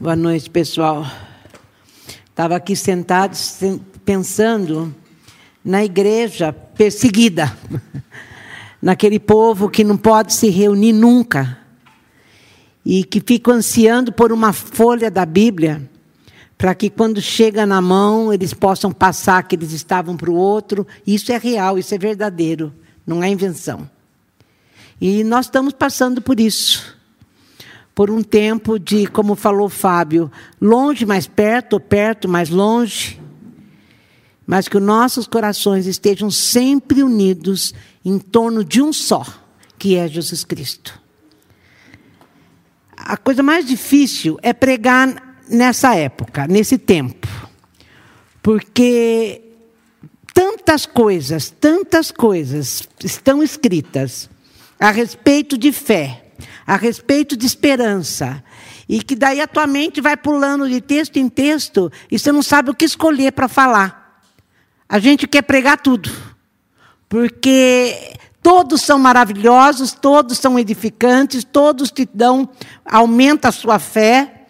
Boa noite, pessoal. Estava aqui sentado pensando na igreja perseguida, naquele povo que não pode se reunir nunca e que fica ansiando por uma folha da Bíblia para que quando chega na mão eles possam passar que eles estavam para o outro. Isso é real, isso é verdadeiro, não é invenção. E nós estamos passando por isso por um tempo de, como falou Fábio, longe mais perto, perto mais longe, mas que os nossos corações estejam sempre unidos em torno de um só, que é Jesus Cristo. A coisa mais difícil é pregar nessa época, nesse tempo, porque tantas coisas, tantas coisas estão escritas a respeito de fé a respeito de esperança. E que daí a tua mente vai pulando de texto em texto e você não sabe o que escolher para falar. A gente quer pregar tudo. Porque todos são maravilhosos, todos são edificantes, todos te dão, aumenta a sua fé.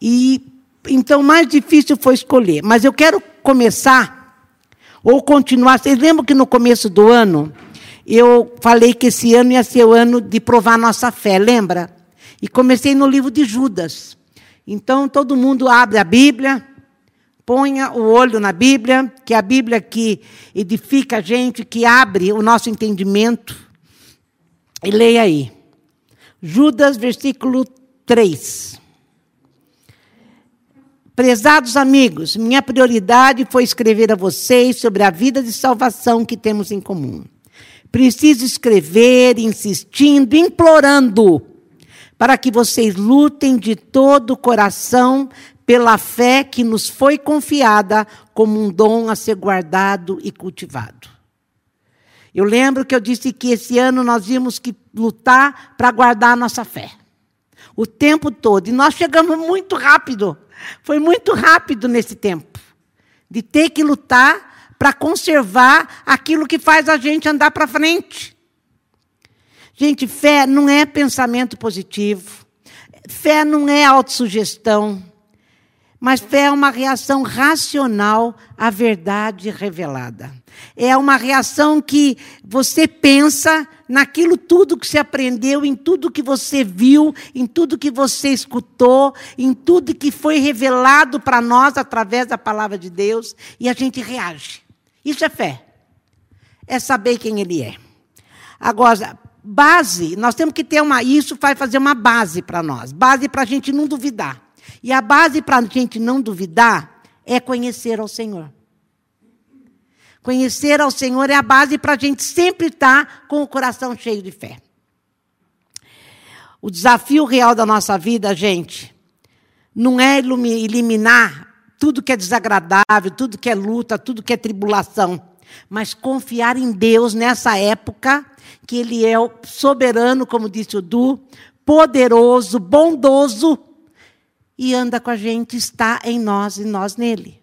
E então mais difícil foi escolher. Mas eu quero começar ou continuar. Vocês lembram que no começo do ano eu falei que esse ano ia ser o ano de provar nossa fé, lembra? E comecei no livro de Judas. Então, todo mundo abre a Bíblia, ponha o olho na Bíblia, que é a Bíblia que edifica a gente, que abre o nosso entendimento. E leia aí. Judas, versículo 3. Prezados amigos, minha prioridade foi escrever a vocês sobre a vida de salvação que temos em comum. Preciso escrever, insistindo, implorando, para que vocês lutem de todo o coração pela fé que nos foi confiada como um dom a ser guardado e cultivado. Eu lembro que eu disse que esse ano nós íamos que lutar para guardar a nossa fé. O tempo todo. E nós chegamos muito rápido. Foi muito rápido nesse tempo. De ter que lutar para conservar aquilo que faz a gente andar para frente. Gente, fé não é pensamento positivo. Fé não é autossugestão. Mas fé é uma reação racional à verdade revelada. É uma reação que você pensa naquilo tudo que você aprendeu, em tudo que você viu, em tudo que você escutou, em tudo que foi revelado para nós através da palavra de Deus, e a gente reage. Isso é fé. É saber quem ele é. Agora, base, nós temos que ter uma. Isso vai fazer uma base para nós base para a gente não duvidar. E a base para a gente não duvidar é conhecer ao Senhor. Conhecer ao Senhor é a base para a gente sempre estar com o coração cheio de fé. O desafio real da nossa vida, gente, não é eliminar tudo que é desagradável, tudo que é luta, tudo que é tribulação. Mas confiar em Deus nessa época, que Ele é o soberano, como disse o Du, poderoso, bondoso, e anda com a gente, está em nós e nós nele.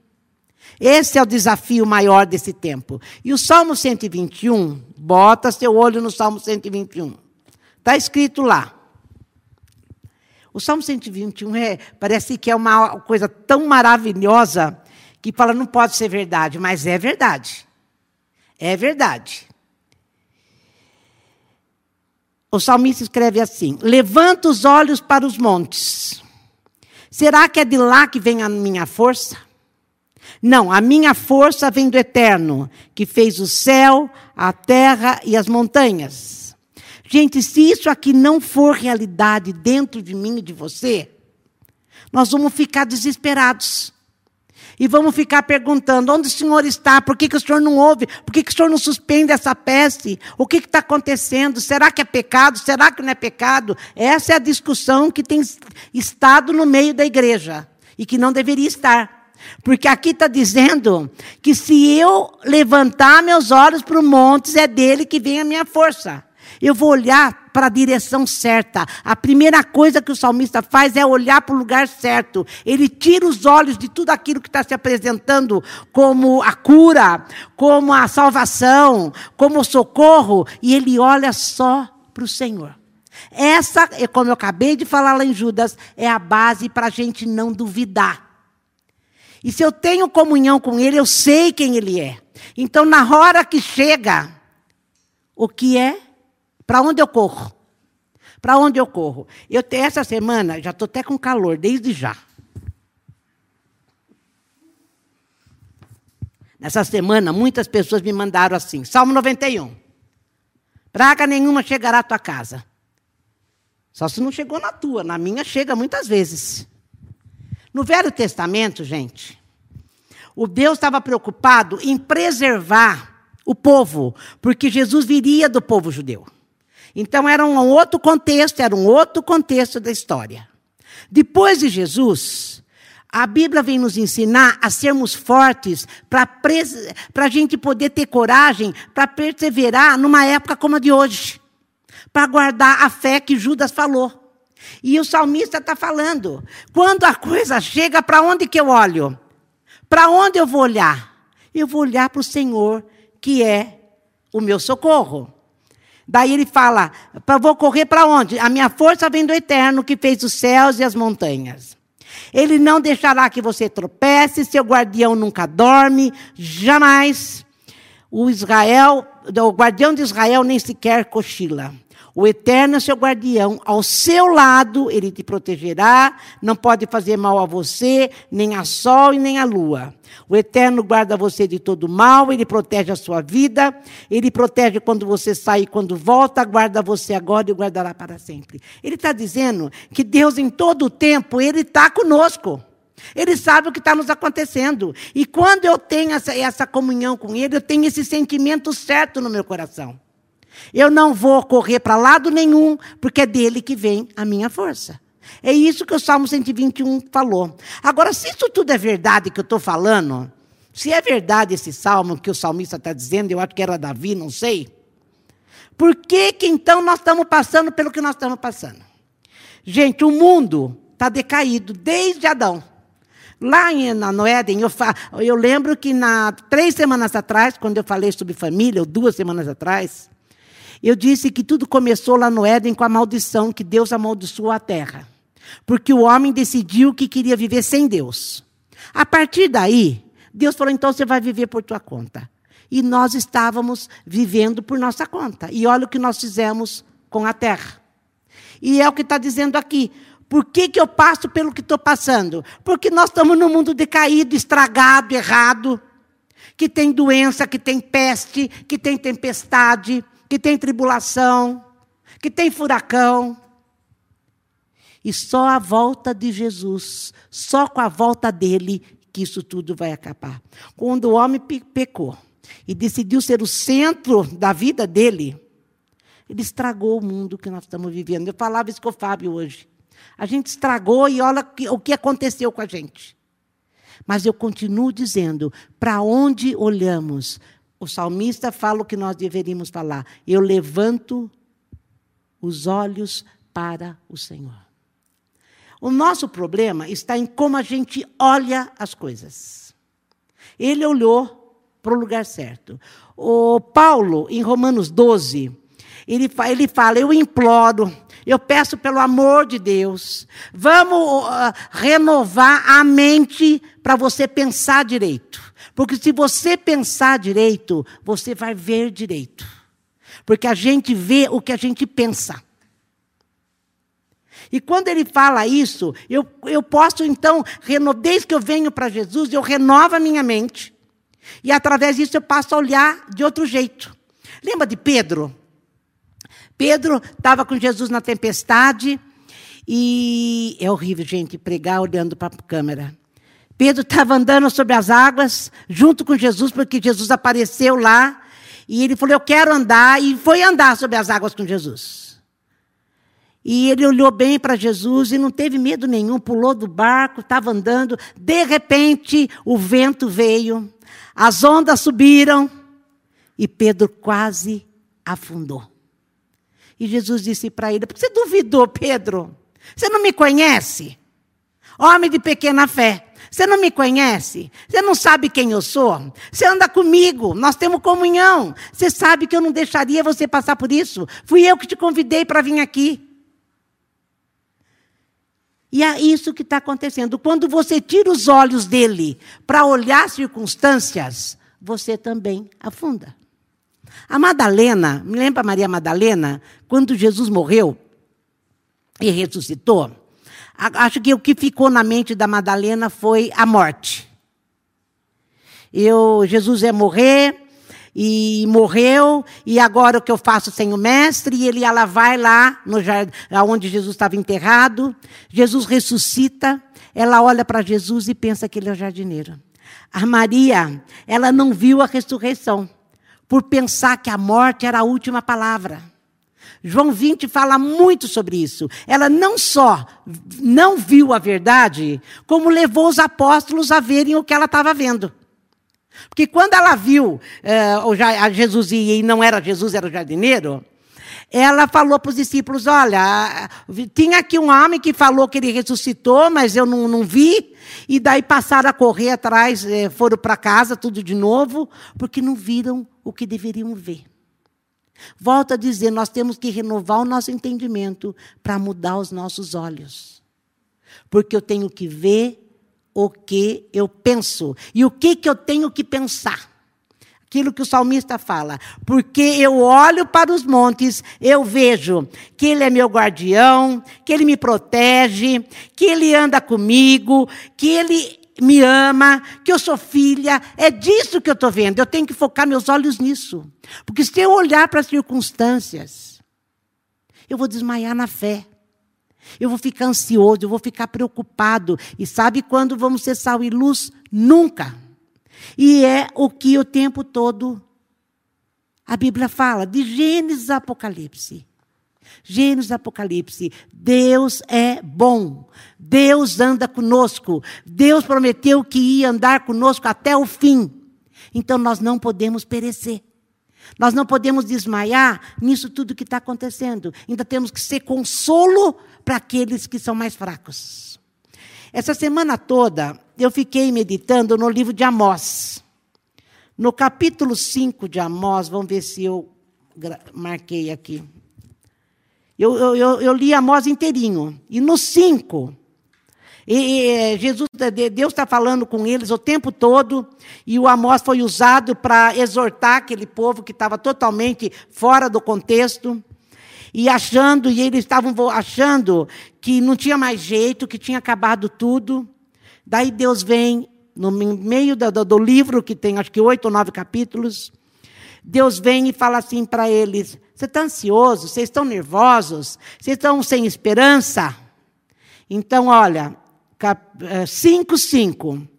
Esse é o desafio maior desse tempo. E o Salmo 121, bota seu olho no Salmo 121. Está escrito lá. O Salmo 121 é, parece que é uma coisa tão maravilhosa que fala, não pode ser verdade, mas é verdade. É verdade. O salmista escreve assim: Levanta os olhos para os montes. Será que é de lá que vem a minha força? Não, a minha força vem do eterno, que fez o céu, a terra e as montanhas. Gente, se isso aqui não for realidade dentro de mim e de você, nós vamos ficar desesperados. E vamos ficar perguntando: onde o senhor está? Por que, que o senhor não ouve? Por que, que o senhor não suspende essa peste? O que está acontecendo? Será que é pecado? Será que não é pecado? Essa é a discussão que tem estado no meio da igreja e que não deveria estar. Porque aqui está dizendo que se eu levantar meus olhos para os montes, é dele que vem a minha força. Eu vou olhar para a direção certa. A primeira coisa que o salmista faz é olhar para o lugar certo. Ele tira os olhos de tudo aquilo que está se apresentando como a cura, como a salvação, como o socorro, e ele olha só para o Senhor. essa, é como eu acabei de falar lá em Judas, é a base para a gente não duvidar. E se eu tenho comunhão com Ele, eu sei quem Ele é. Então, na hora que chega, o que é? Para onde eu corro? Para onde eu corro? Eu essa semana já estou até com calor, desde já. Nessa semana, muitas pessoas me mandaram assim: Salmo 91. Praga nenhuma chegará à tua casa. Só se não chegou na tua, na minha chega muitas vezes. No Velho Testamento, gente, o Deus estava preocupado em preservar o povo, porque Jesus viria do povo judeu. Então era um outro contexto, era um outro contexto da história. Depois de Jesus, a Bíblia vem nos ensinar a sermos fortes para a gente poder ter coragem para perseverar numa época como a de hoje, para guardar a fé que Judas falou. E o salmista está falando: quando a coisa chega, para onde que eu olho? Para onde eu vou olhar? Eu vou olhar para o Senhor, que é o meu socorro. Daí ele fala: vou correr para onde? A minha força vem do eterno, que fez os céus e as montanhas. Ele não deixará que você tropece, seu guardião nunca dorme, jamais. O Israel, o guardião de Israel nem sequer cochila. O Eterno é seu guardião, ao seu lado ele te protegerá, não pode fazer mal a você, nem a sol e nem a lua. O Eterno guarda você de todo mal, ele protege a sua vida, ele protege quando você sai e quando volta, guarda você agora e guardará para sempre. Ele está dizendo que Deus, em todo o tempo, ele está conosco. Ele sabe o que está nos acontecendo. E quando eu tenho essa, essa comunhão com Ele, eu tenho esse sentimento certo no meu coração. Eu não vou correr para lado nenhum, porque é dele que vem a minha força. É isso que o Salmo 121 falou. Agora, se isso tudo é verdade que eu estou falando, se é verdade esse salmo que o salmista está dizendo, eu acho que era Davi, não sei. Por que, que então nós estamos passando pelo que nós estamos passando? Gente, o mundo está decaído desde Adão. Lá em, na, no Éden, eu, eu lembro que na, três semanas atrás, quando eu falei sobre família, ou duas semanas atrás, eu disse que tudo começou lá no Éden com a maldição, que Deus amaldiçoou a terra. Porque o homem decidiu que queria viver sem Deus. A partir daí, Deus falou: então você vai viver por tua conta. E nós estávamos vivendo por nossa conta. E olha o que nós fizemos com a terra. E é o que está dizendo aqui. Por que, que eu passo pelo que estou passando? Porque nós estamos num mundo decaído, estragado, errado, que tem doença, que tem peste, que tem tempestade, que tem tribulação, que tem furacão. E só a volta de Jesus, só com a volta dele, que isso tudo vai acabar. Quando o homem pecou e decidiu ser o centro da vida dele, ele estragou o mundo que nós estamos vivendo. Eu falava isso com o Fábio hoje. A gente estragou e olha o que aconteceu com a gente. Mas eu continuo dizendo: para onde olhamos, o salmista fala o que nós deveríamos falar. Eu levanto os olhos para o Senhor. O nosso problema está em como a gente olha as coisas. Ele olhou para o lugar certo. O Paulo, em Romanos 12, ele, ele fala: Eu imploro, eu peço pelo amor de Deus, vamos uh, renovar a mente para você pensar direito. Porque se você pensar direito, você vai ver direito. Porque a gente vê o que a gente pensa. E quando ele fala isso, eu, eu posso então, desde que eu venho para Jesus, eu renovo a minha mente. E através disso eu passo a olhar de outro jeito. Lembra de Pedro? Pedro estava com Jesus na tempestade e é horrível, gente, pregar olhando para a câmera. Pedro estava andando sobre as águas, junto com Jesus, porque Jesus apareceu lá. E ele falou: Eu quero andar. E foi andar sobre as águas com Jesus. E ele olhou bem para Jesus e não teve medo nenhum, pulou do barco, estava andando. De repente, o vento veio, as ondas subiram e Pedro quase afundou. E Jesus disse para ele: Por que você duvidou, Pedro? Você não me conhece? Homem de pequena fé. Você não me conhece? Você não sabe quem eu sou? Você anda comigo, nós temos comunhão. Você sabe que eu não deixaria você passar por isso? Fui eu que te convidei para vir aqui. E é isso que está acontecendo. Quando você tira os olhos dele para olhar circunstâncias, você também afunda. A Madalena, me lembra Maria Madalena, quando Jesus morreu e ressuscitou? Acho que o que ficou na mente da Madalena foi a morte. Eu, Jesus ia morrer, e morreu, e agora o que eu faço sem o mestre? E ele, ela vai lá, no jardim, onde Jesus estava enterrado, Jesus ressuscita, ela olha para Jesus e pensa que ele é o jardineiro. A Maria, ela não viu a ressurreição, por pensar que a morte era a última palavra. João 20 fala muito sobre isso. Ela não só não viu a verdade, como levou os apóstolos a verem o que ela estava vendo. Porque quando ela viu uh, Jesus e não era Jesus, era o jardineiro, ela falou para os discípulos: Olha, tinha aqui um homem que falou que ele ressuscitou, mas eu não, não vi. E daí passaram a correr atrás, eh, foram para casa, tudo de novo, porque não viram o que deveriam ver. Volto a dizer: nós temos que renovar o nosso entendimento para mudar os nossos olhos. Porque eu tenho que ver o que eu penso. E o que, que eu tenho que pensar? Aquilo que o salmista fala. Porque eu olho para os montes, eu vejo que Ele é meu guardião, que Ele me protege, que Ele anda comigo, que Ele me ama, que eu sou filha. É disso que eu estou vendo. Eu tenho que focar meus olhos nisso. Porque se eu olhar para as circunstâncias, eu vou desmaiar na fé. Eu vou ficar ansioso, eu vou ficar preocupado. E sabe quando vamos ser sal e luz? Nunca. E é o que o tempo todo a Bíblia fala, de Gênesis a Apocalipse. Gênesis Apocalipse. Deus é bom. Deus anda conosco. Deus prometeu que ia andar conosco até o fim. Então nós não podemos perecer. Nós não podemos desmaiar nisso tudo que está acontecendo. Ainda temos que ser consolo para aqueles que são mais fracos. Essa semana toda eu fiquei meditando no livro de Amós. No capítulo 5 de Amós, vamos ver se eu marquei aqui. Eu, eu, eu, li Amós inteirinho. E no 5, e, e, Jesus, Deus está falando com eles o tempo todo, e o Amós foi usado para exortar aquele povo que estava totalmente fora do contexto e achando, e eles estavam achando que não tinha mais jeito, que tinha acabado tudo. Daí Deus vem, no meio do, do livro, que tem acho que oito ou nove capítulos, Deus vem e fala assim para eles: Você está ansioso? Vocês estão nervosos? Vocês estão sem esperança? Então, olha, 5, 5. Eh,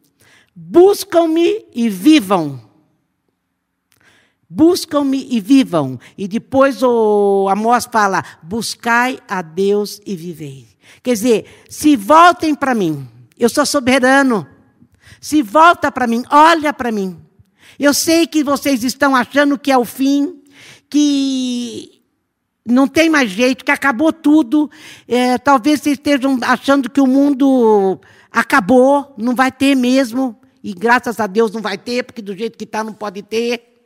Buscam-me e vivam Buscam-me e vivam. E depois o Amós fala: buscai a Deus e vivei. Quer dizer, se voltem para mim, eu sou soberano. Se volta para mim, olha para mim. Eu sei que vocês estão achando que é o fim, que não tem mais jeito, que acabou tudo. É, talvez vocês estejam achando que o mundo acabou, não vai ter mesmo. E graças a Deus não vai ter, porque do jeito que está não pode ter.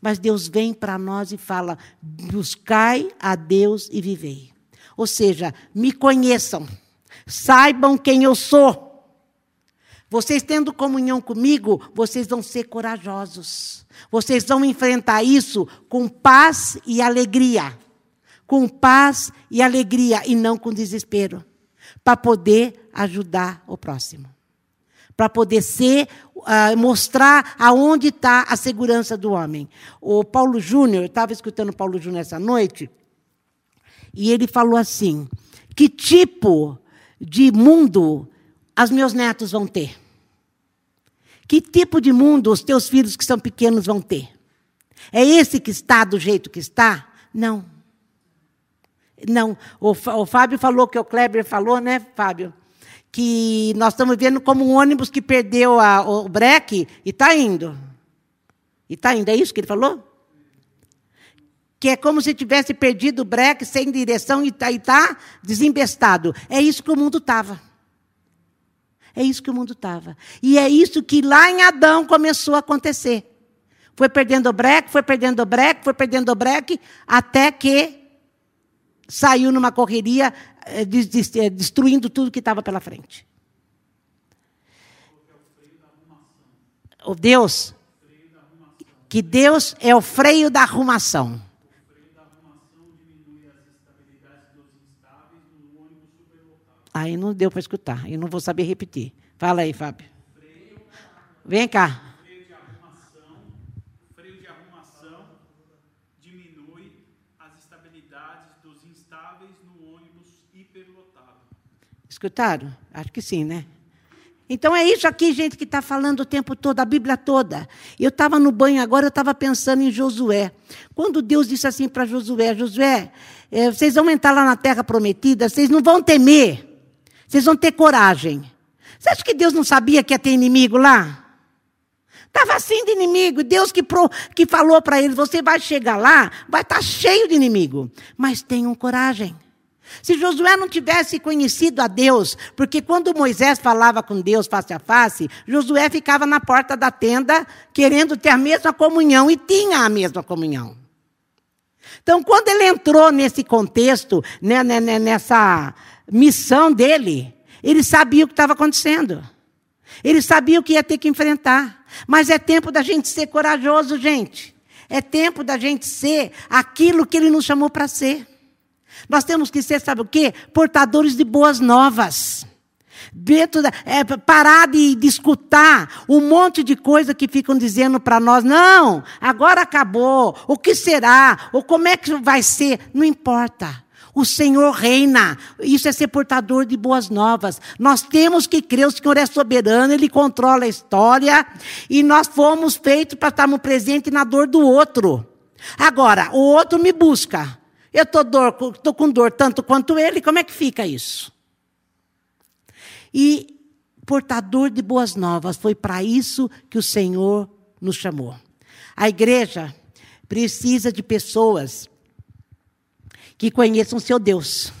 Mas Deus vem para nós e fala: buscai a Deus e vivei. Ou seja, me conheçam, saibam quem eu sou. Vocês tendo comunhão comigo, vocês vão ser corajosos. Vocês vão enfrentar isso com paz e alegria. Com paz e alegria e não com desespero. Para poder ajudar o próximo para poder ser, uh, mostrar aonde está a segurança do homem. O Paulo Júnior, eu estava escutando o Paulo Júnior essa noite, e ele falou assim: que tipo de mundo os meus netos vão ter? Que tipo de mundo os teus filhos que são pequenos vão ter? É esse que está do jeito que está? Não. Não. O, o Fábio falou que o Kleber falou, né, Fábio? que nós estamos vendo como um ônibus que perdeu a, o breque e está indo. E está indo, é isso que ele falou? Que é como se tivesse perdido o breque sem direção e está tá desembestado. É isso que o mundo estava. É isso que o mundo estava. E é isso que lá em Adão começou a acontecer. Foi perdendo o breque, foi perdendo o breque, foi perdendo o breque, até que saiu numa correria, eh, eh, destruindo tudo que estava pela frente. O Deus, que Deus é o freio da arrumação. Aí não deu para escutar, eu não vou saber repetir. Fala aí, Fábio. Vem cá. Escutaram? Acho que sim, né? Então é isso aqui, gente, que está falando o tempo todo, a Bíblia toda. Eu estava no banho agora, eu estava pensando em Josué. Quando Deus disse assim para Josué: Josué, é, vocês vão entrar lá na terra prometida, vocês não vão temer, vocês vão ter coragem. Você acha que Deus não sabia que ia ter inimigo lá? Estava assim de inimigo. Deus que, pro, que falou para eles: você vai chegar lá, vai estar tá cheio de inimigo. Mas tenham coragem. Se Josué não tivesse conhecido a Deus, porque quando Moisés falava com Deus face a face, Josué ficava na porta da tenda querendo ter a mesma comunhão e tinha a mesma comunhão. Então, quando ele entrou nesse contexto, né, né, né nessa missão dele, ele sabia o que estava acontecendo. Ele sabia o que ia ter que enfrentar. Mas é tempo da gente ser corajoso, gente. É tempo da gente ser aquilo que ele nos chamou para ser. Nós temos que ser, sabe o quê? Portadores de boas novas. Dentro da, é, parar de, de escutar um monte de coisa que ficam dizendo para nós, não, agora acabou, o que será, ou como é que vai ser, não importa. O Senhor reina. Isso é ser portador de boas novas. Nós temos que crer, o Senhor é soberano, Ele controla a história. E nós fomos feitos para estarmos presentes na dor do outro. Agora, o outro me busca. Eu estou com dor tanto quanto ele, como é que fica isso? E portador de boas novas, foi para isso que o Senhor nos chamou. A igreja precisa de pessoas que conheçam seu Deus.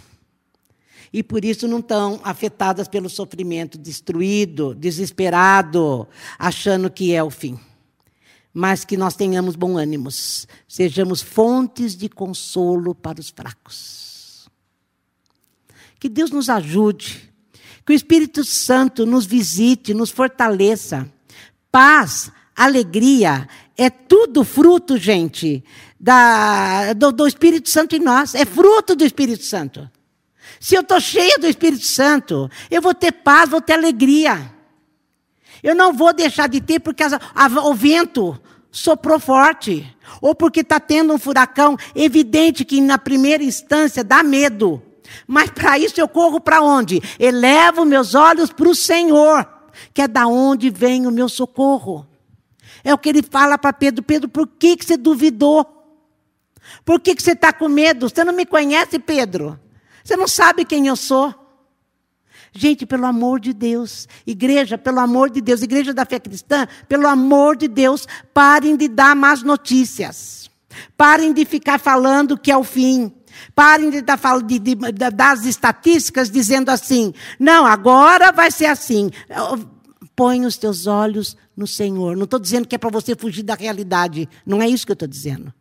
E por isso não estão afetadas pelo sofrimento, destruído, desesperado, achando que é o fim mas que nós tenhamos bom ânimo, sejamos fontes de consolo para os fracos. Que Deus nos ajude, que o Espírito Santo nos visite, nos fortaleça. Paz, alegria, é tudo fruto, gente, da, do, do Espírito Santo em nós, é fruto do Espírito Santo. Se eu estou cheia do Espírito Santo, eu vou ter paz, vou ter alegria. Eu não vou deixar de ter porque a, a, o vento soprou forte. Ou porque está tendo um furacão. Evidente que na primeira instância dá medo. Mas para isso eu corro para onde? Elevo meus olhos para o Senhor, que é da onde vem o meu socorro. É o que ele fala para Pedro: Pedro, por que, que você duvidou? Por que, que você está com medo? Você não me conhece, Pedro? Você não sabe quem eu sou? Gente, pelo amor de Deus, igreja, pelo amor de Deus, igreja da fé cristã, pelo amor de Deus, parem de dar más notícias. Parem de ficar falando que é o fim. Parem de dar de, de, das estatísticas dizendo assim: não, agora vai ser assim. Põe os teus olhos no Senhor. Não estou dizendo que é para você fugir da realidade. Não é isso que eu estou dizendo.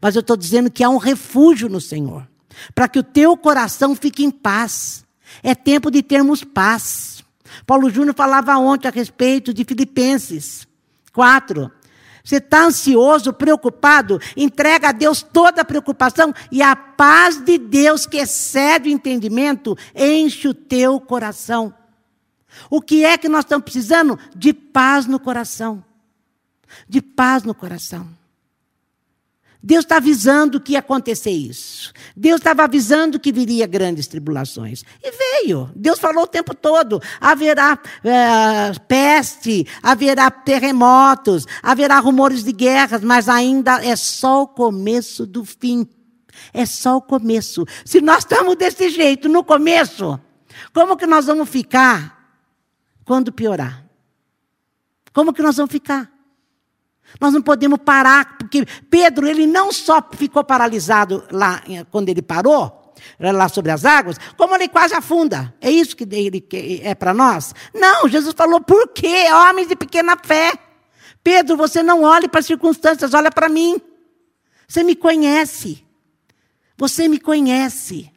Mas eu estou dizendo que há um refúgio no Senhor. Para que o teu coração fique em paz. É tempo de termos paz. Paulo Júnior falava ontem a respeito de Filipenses 4. Você está ansioso, preocupado? Entrega a Deus toda a preocupação e a paz de Deus, que excede o entendimento, enche o teu coração. O que é que nós estamos precisando? De paz no coração. De paz no coração. Deus está avisando que ia acontecer isso. Deus estava avisando que viria grandes tribulações. E veio. Deus falou o tempo todo: haverá é, peste, haverá terremotos, haverá rumores de guerras, mas ainda é só o começo do fim. É só o começo. Se nós estamos desse jeito no começo, como que nós vamos ficar quando piorar? Como que nós vamos ficar? Nós não podemos parar, porque Pedro, ele não só ficou paralisado lá quando ele parou, lá sobre as águas, como ele quase afunda. É isso que ele é para nós? Não, Jesus falou, por quê? Homens de pequena fé. Pedro, você não olhe para as circunstâncias, olha para mim. Você me conhece. Você me conhece.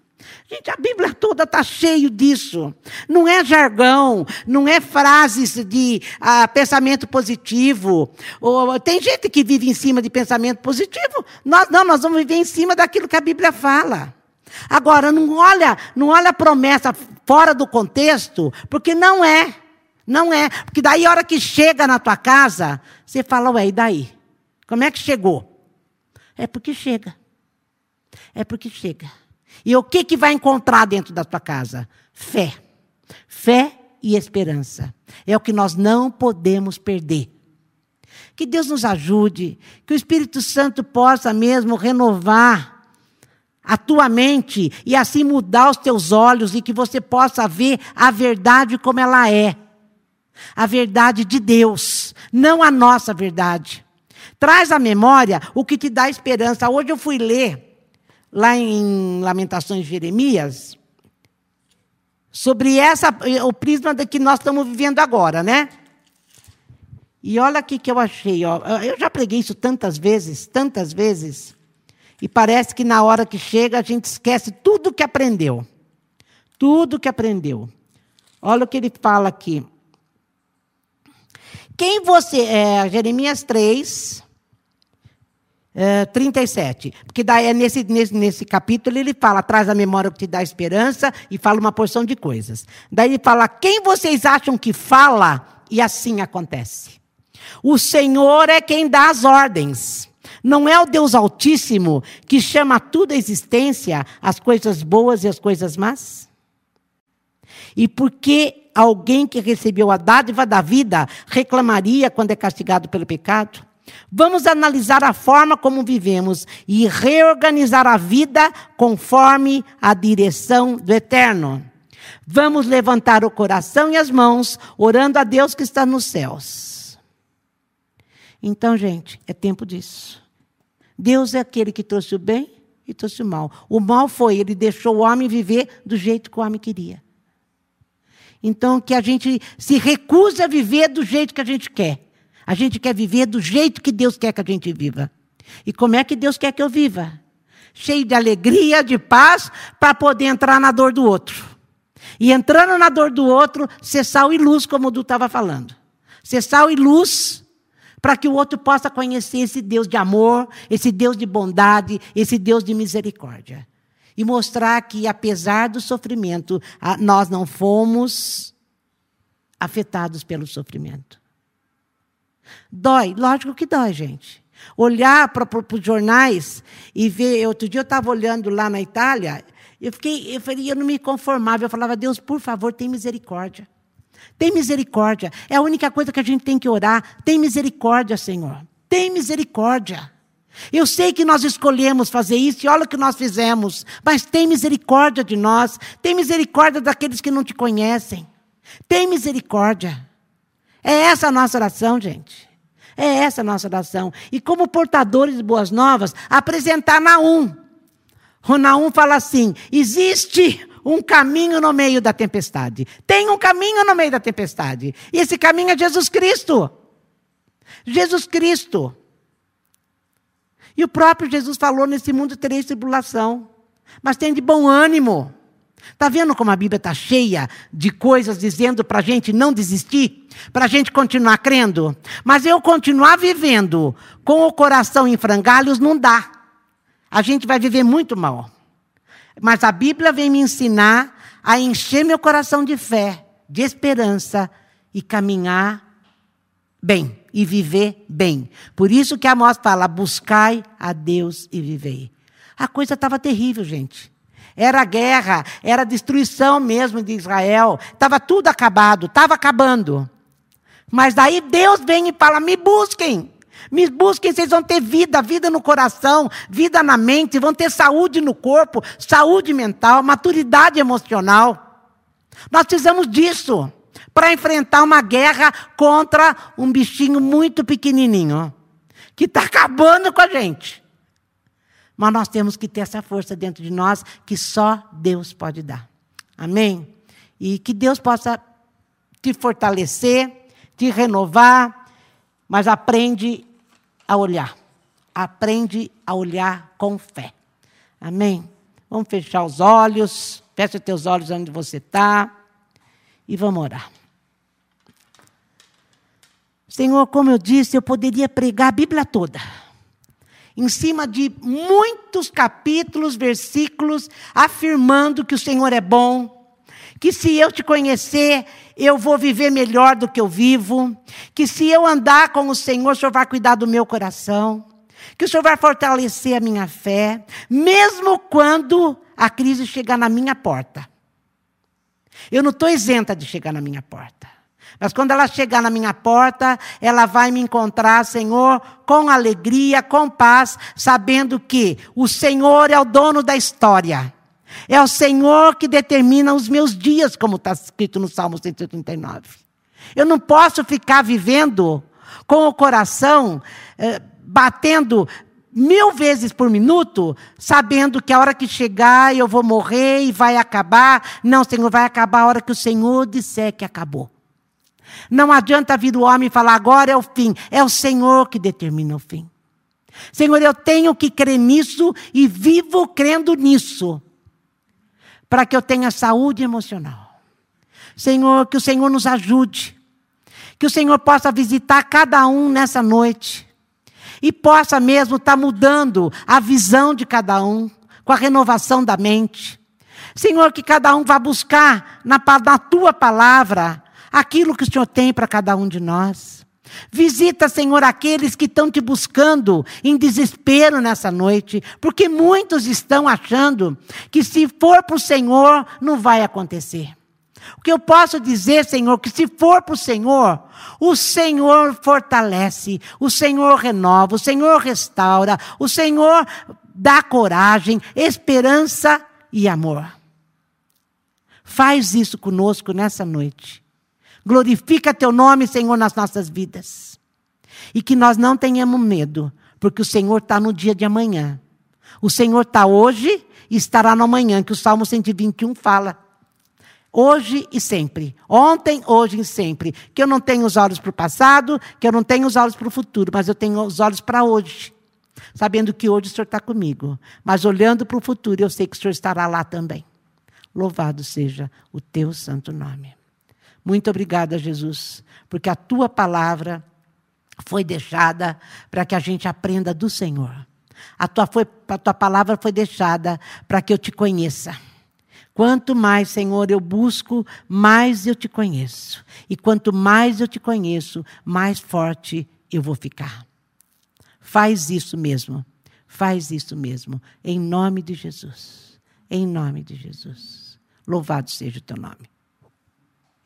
Gente, a Bíblia toda está cheio disso. Não é jargão, não é frases de ah, pensamento positivo. Ou, tem gente que vive em cima de pensamento positivo. Nós não, nós vamos viver em cima daquilo que a Bíblia fala. Agora, não olha, não olha a promessa fora do contexto, porque não é. Não é. Porque daí, a hora que chega na tua casa, você fala, ué, e daí? Como é que chegou? É porque chega. É porque chega. E o que, que vai encontrar dentro da tua casa? Fé. Fé e esperança. É o que nós não podemos perder. Que Deus nos ajude, que o Espírito Santo possa mesmo renovar a tua mente e assim mudar os teus olhos e que você possa ver a verdade como ela é. A verdade de Deus, não a nossa verdade. Traz à memória o que te dá esperança. Hoje eu fui ler lá em Lamentações de Jeremias, sobre essa, o prisma que nós estamos vivendo agora, né? E olha aqui que eu achei, ó. eu já preguei isso tantas vezes, tantas vezes, e parece que na hora que chega a gente esquece tudo que aprendeu. Tudo que aprendeu. Olha o que ele fala aqui. Quem você é, Jeremias 3, 37. É, Porque daí é nesse, nesse, nesse capítulo ele fala, traz a memória que te dá esperança e fala uma porção de coisas. Daí ele fala, quem vocês acham que fala? E assim acontece. O Senhor é quem dá as ordens. Não é o Deus Altíssimo que chama tudo a existência, as coisas boas e as coisas más? E por que alguém que recebeu a dádiva da vida reclamaria quando é castigado pelo pecado? Vamos analisar a forma como vivemos e reorganizar a vida conforme a direção do Eterno. Vamos levantar o coração e as mãos, orando a Deus que está nos céus. Então, gente, é tempo disso. Deus é aquele que trouxe o bem e trouxe o mal. O mal foi, ele deixou o homem viver do jeito que o homem queria. Então, que a gente se recusa a viver do jeito que a gente quer. A gente quer viver do jeito que Deus quer que a gente viva. E como é que Deus quer que eu viva? Cheio de alegria, de paz, para poder entrar na dor do outro. E entrando na dor do outro, ser sal e luz, como o Du estava falando. Ser sal e luz, para que o outro possa conhecer esse Deus de amor, esse Deus de bondade, esse Deus de misericórdia. E mostrar que, apesar do sofrimento, nós não fomos afetados pelo sofrimento. Dói, lógico que dói, gente. Olhar para os jornais e ver. Outro dia eu estava olhando lá na Itália, eu fiquei, eu falei, eu não me conformava. Eu falava, Deus, por favor, tem misericórdia. Tem misericórdia. É a única coisa que a gente tem que orar. Tem misericórdia, Senhor. Tem misericórdia. Eu sei que nós escolhemos fazer isso e olha o que nós fizemos, mas tem misericórdia de nós, tem misericórdia daqueles que não te conhecem. Tem misericórdia. É essa a nossa oração, gente. É essa a nossa oração. E como portadores de boas novas, apresentar Naum. O Naum fala assim: existe um caminho no meio da tempestade. Tem um caminho no meio da tempestade. E esse caminho é Jesus Cristo. Jesus Cristo. E o próprio Jesus falou: nesse mundo tereis tribulação. Mas tem de bom ânimo. Está vendo como a Bíblia está cheia de coisas dizendo para a gente não desistir? Para a gente continuar crendo? Mas eu continuar vivendo com o coração em frangalhos não dá. A gente vai viver muito mal. Mas a Bíblia vem me ensinar a encher meu coração de fé, de esperança e caminhar bem e viver bem. Por isso que Amós fala: buscai a Deus e vivei. A coisa estava terrível, gente. Era guerra, era destruição mesmo de Israel. Estava tudo acabado, estava acabando. Mas daí Deus vem e fala: me busquem. Me busquem, vocês vão ter vida, vida no coração, vida na mente, vão ter saúde no corpo, saúde mental, maturidade emocional. Nós precisamos disso para enfrentar uma guerra contra um bichinho muito pequenininho que está acabando com a gente. Mas nós temos que ter essa força dentro de nós que só Deus pode dar. Amém? E que Deus possa te fortalecer, te renovar, mas aprende a olhar. Aprende a olhar com fé. Amém? Vamos fechar os olhos. Fecha teus olhos onde você está. E vamos orar. Senhor, como eu disse, eu poderia pregar a Bíblia toda. Em cima de muitos capítulos, versículos, afirmando que o Senhor é bom, que se eu te conhecer, eu vou viver melhor do que eu vivo, que se eu andar com o Senhor, o Senhor vai cuidar do meu coração, que o Senhor vai fortalecer a minha fé, mesmo quando a crise chegar na minha porta. Eu não estou isenta de chegar na minha porta. Mas quando ela chegar na minha porta, ela vai me encontrar, Senhor, com alegria, com paz, sabendo que o Senhor é o dono da história. É o Senhor que determina os meus dias, como está escrito no Salmo 139. Eu não posso ficar vivendo com o coração eh, batendo mil vezes por minuto, sabendo que a hora que chegar eu vou morrer e vai acabar. Não, Senhor, vai acabar a hora que o Senhor disser que acabou. Não adianta vir o homem e falar agora é o fim. É o Senhor que determina o fim. Senhor, eu tenho que crer nisso e vivo crendo nisso para que eu tenha saúde emocional. Senhor, que o Senhor nos ajude. Que o Senhor possa visitar cada um nessa noite. E possa mesmo estar tá mudando a visão de cada um, com a renovação da mente. Senhor, que cada um vá buscar na, na tua palavra aquilo que o Senhor tem para cada um de nós. Visita, Senhor, aqueles que estão te buscando em desespero nessa noite, porque muitos estão achando que se for para o Senhor, não vai acontecer. O que eu posso dizer, Senhor, que se for para o Senhor, o Senhor fortalece, o Senhor renova, o Senhor restaura, o Senhor dá coragem, esperança e amor. Faz isso conosco nessa noite. Glorifica teu nome, Senhor, nas nossas vidas. E que nós não tenhamos medo, porque o Senhor está no dia de amanhã. O Senhor está hoje e estará no amanhã, que o Salmo 121 fala. Hoje e sempre. Ontem, hoje e sempre. Que eu não tenho os olhos para o passado, que eu não tenho os olhos para o futuro, mas eu tenho os olhos para hoje. Sabendo que hoje o Senhor está comigo. Mas olhando para o futuro, eu sei que o Senhor estará lá também. Louvado seja o teu santo nome. Muito obrigada, Jesus, porque a tua palavra foi deixada para que a gente aprenda do Senhor. A tua, foi, a tua palavra foi deixada para que eu te conheça. Quanto mais, Senhor, eu busco, mais eu te conheço. E quanto mais eu te conheço, mais forte eu vou ficar. Faz isso mesmo. Faz isso mesmo. Em nome de Jesus. Em nome de Jesus. Louvado seja o teu nome.